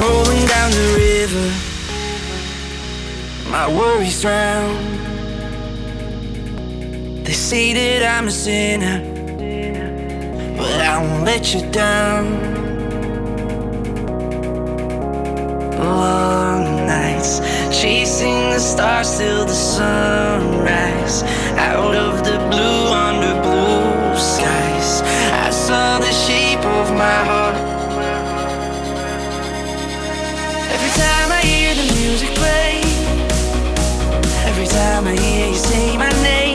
Rolling down the river, my worries drown. They say that I'm a sinner, but I won't let you down. Long nights, chasing the stars till the sunrise. Out of the blue, under Saw the shape of my heart. Every time I hear the music play, every time I hear you say my name,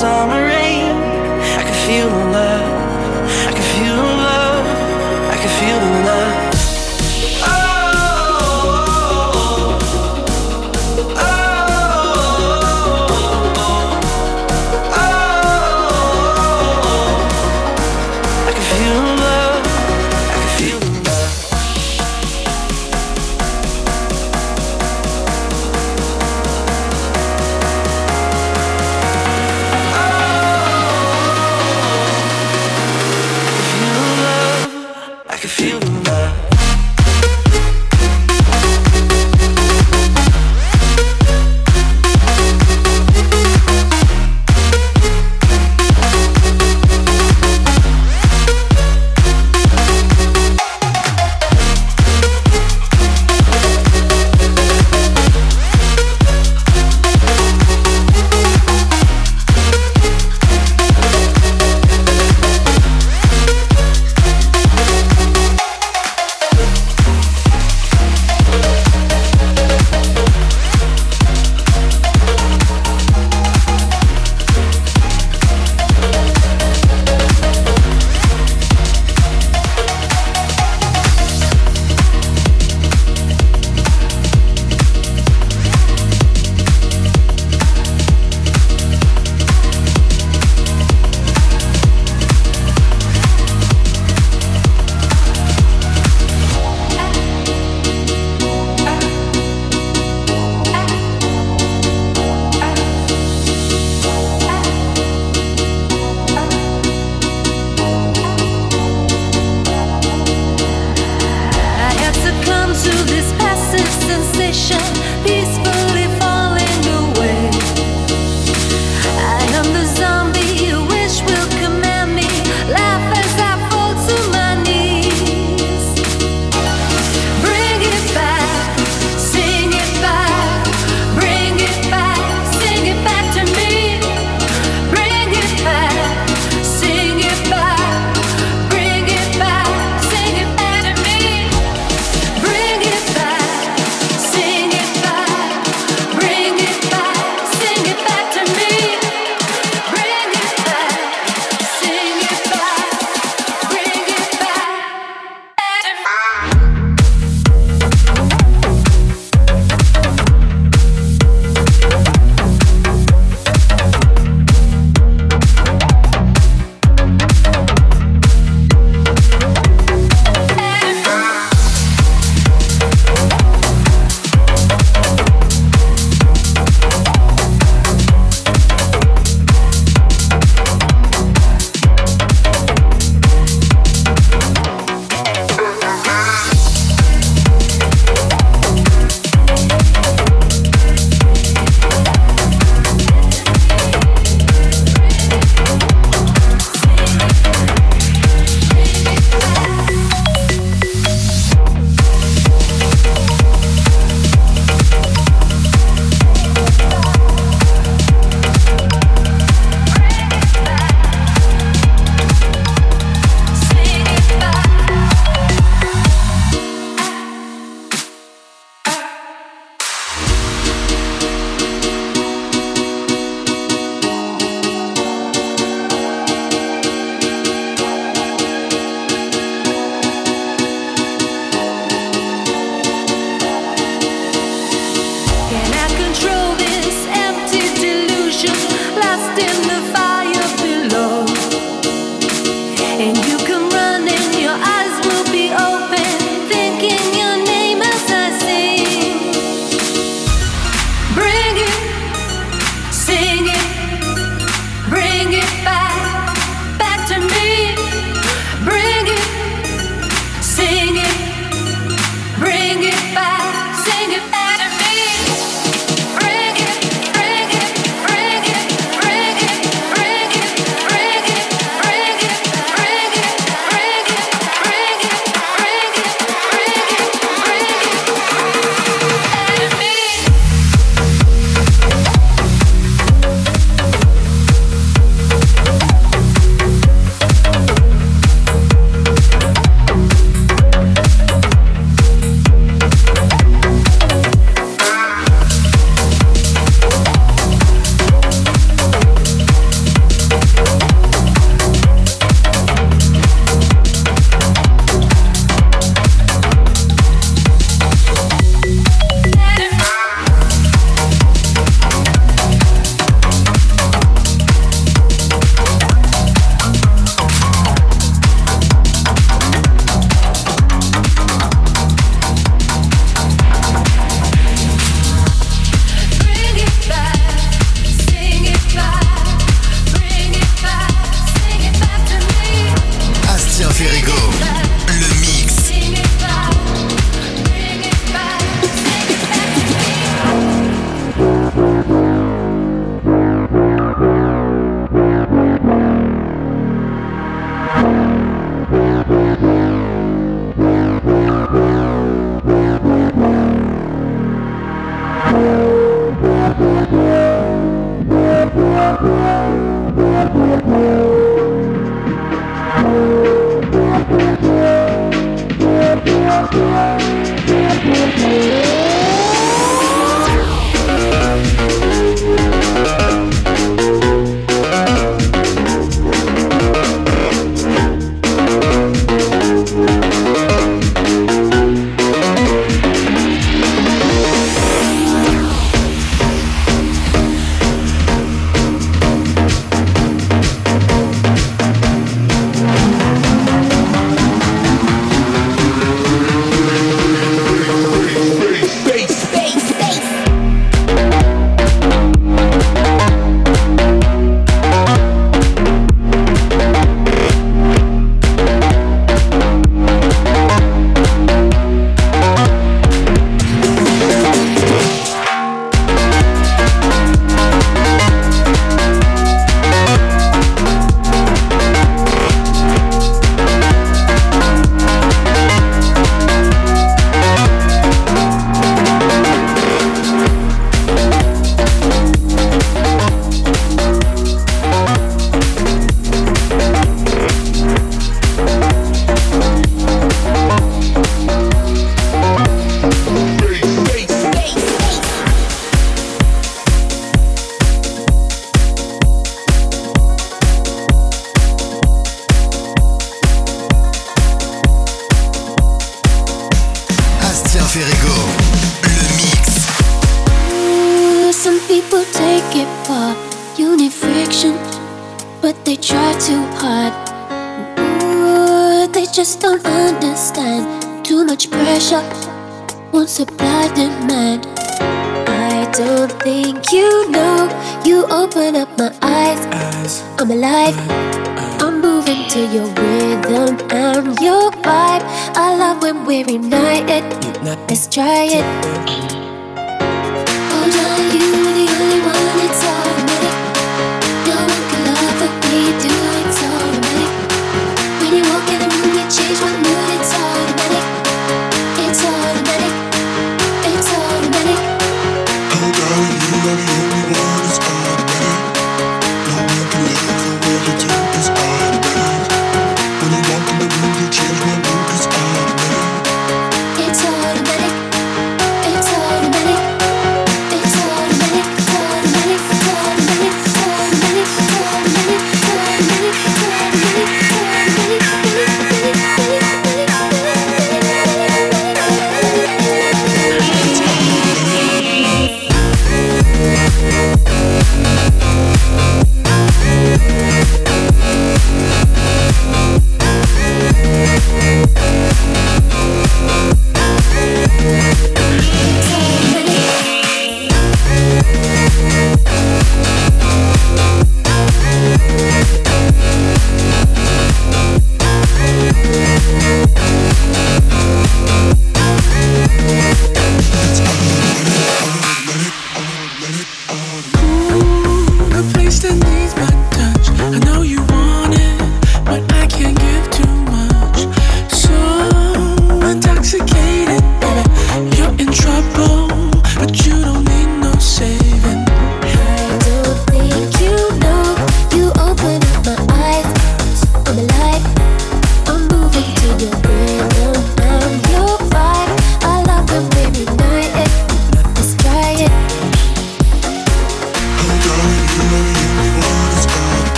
summer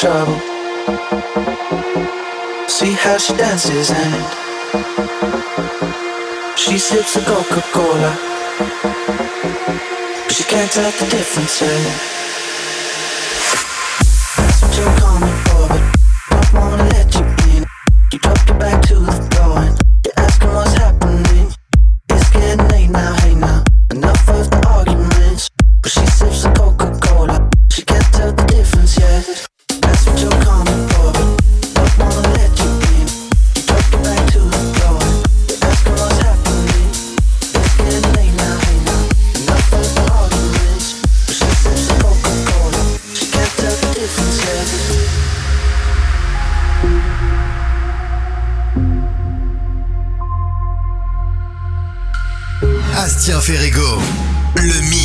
trouble. See how she dances and she sips a Coca Cola. But she can't tell the difference. Ferrego, le mix.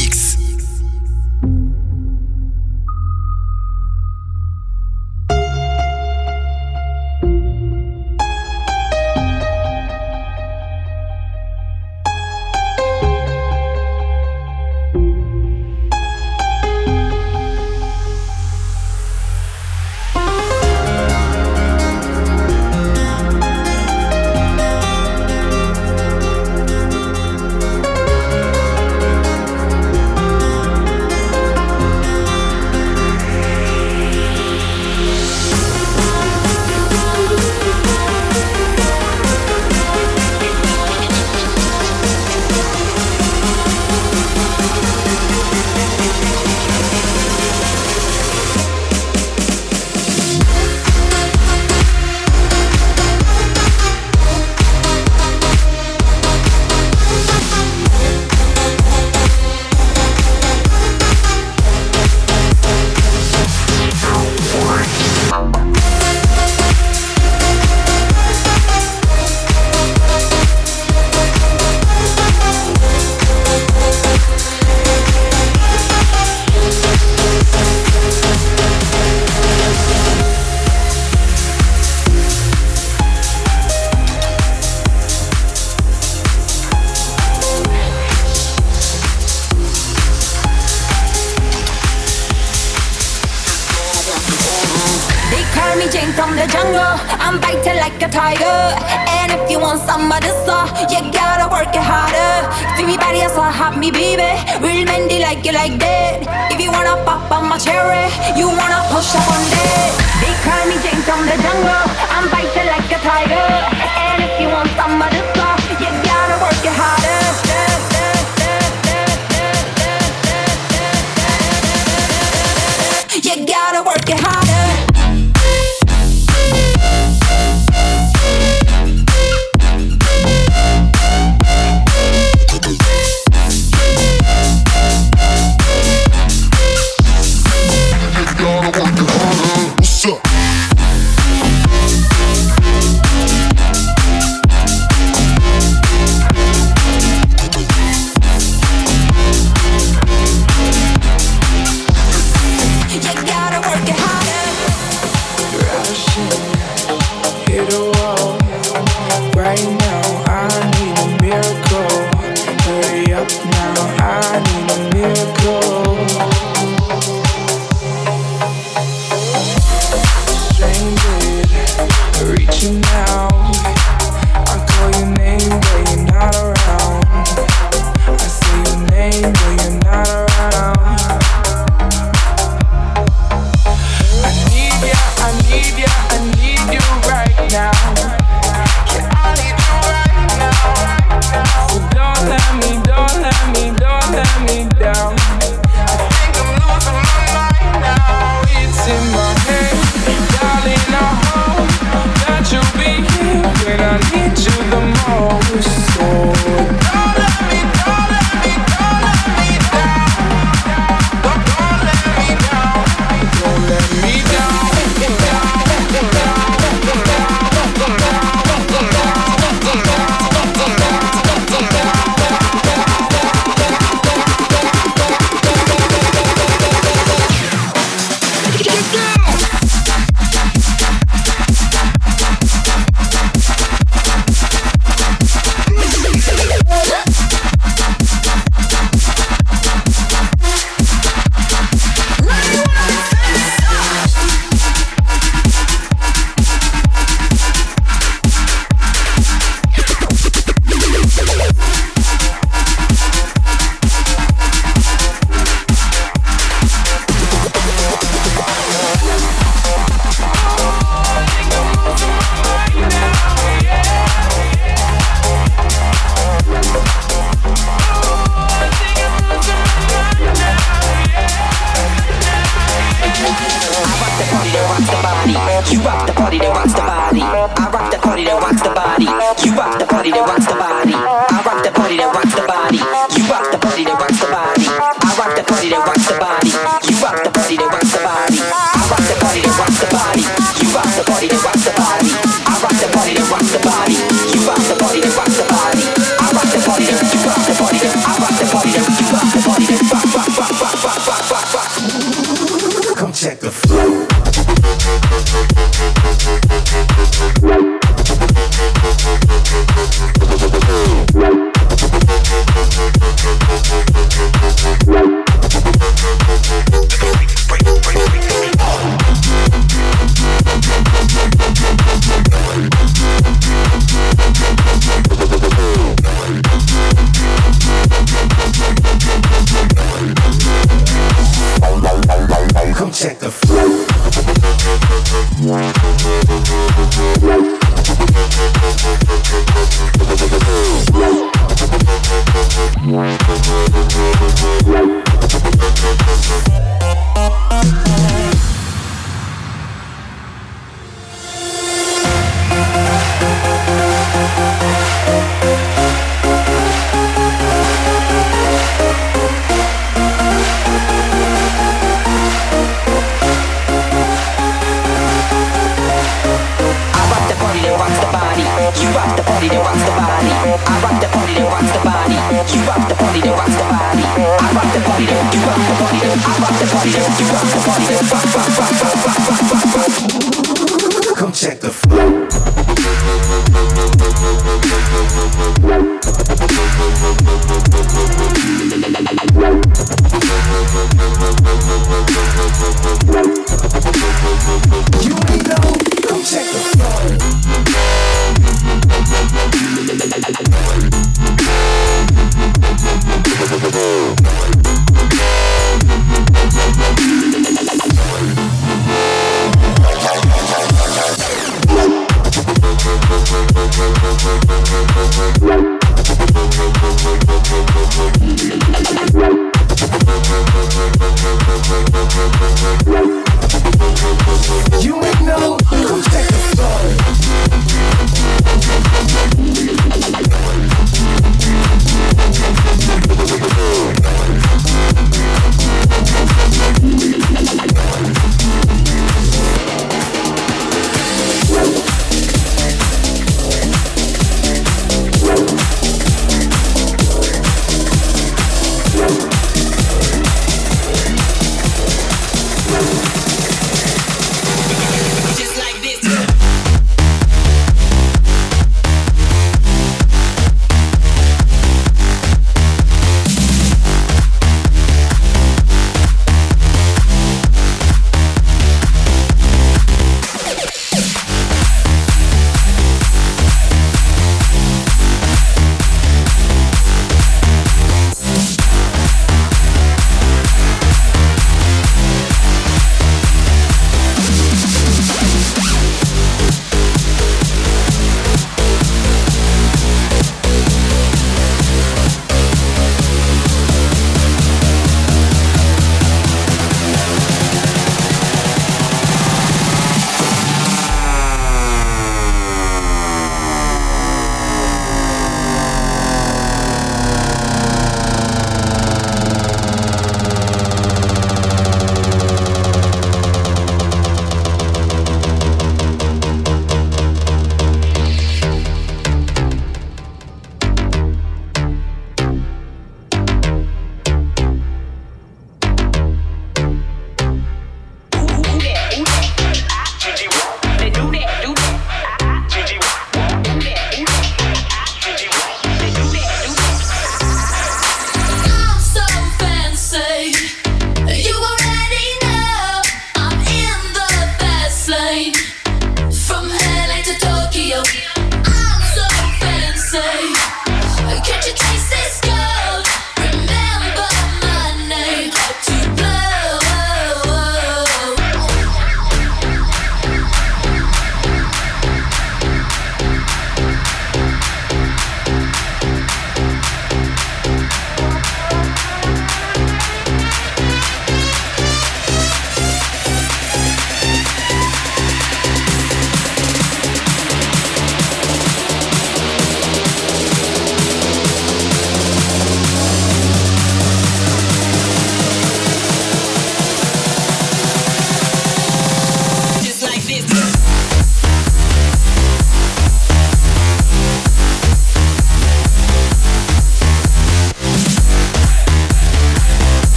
call me Jane from the jungle. I'm biting like a tiger. And if you want some of this stuff, you gotta work it harder. Feel me body, so hot, me baby. Real men, they like you like that. If you wanna pop on my cherry, you wanna push up on that. They call me Jane from the jungle. I'm biting like a tiger. And if you want some of this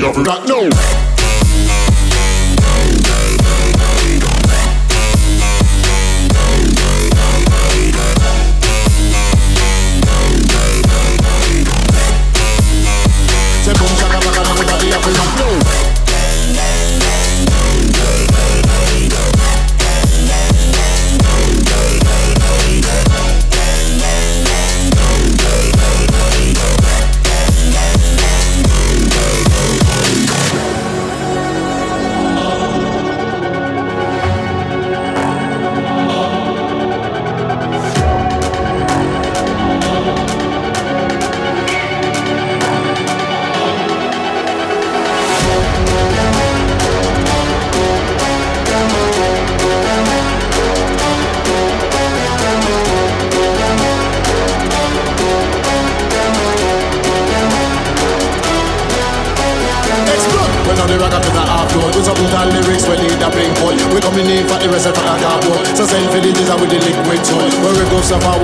love. Taka, everybody have to rock. No. Anywhere we go, so saying for the with the liquid toy Where we didn't link with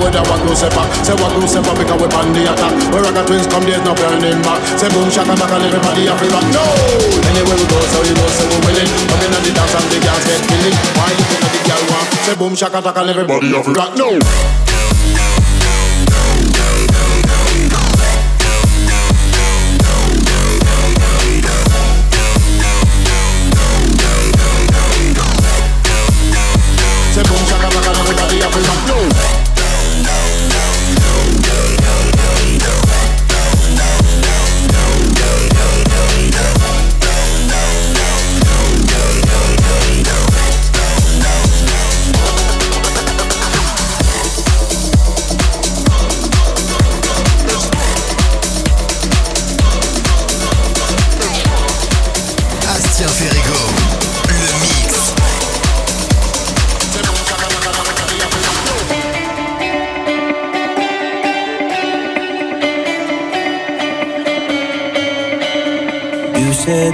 Where raggas come there's no turning back. Say boom shaka back and everybody after rock. No, anywhere we go, so we willing Coming on the dance and the girls get feeling Why you think that the girl want? Say boom, shaka taka and everybody have rock no.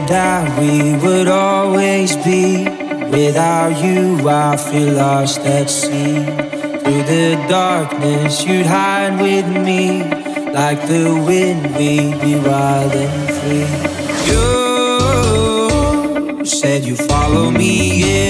That we would always be. Without you, I feel lost at sea. Through the darkness, you'd hide with me. Like the wind, we'd be wild and free. You said you follow me.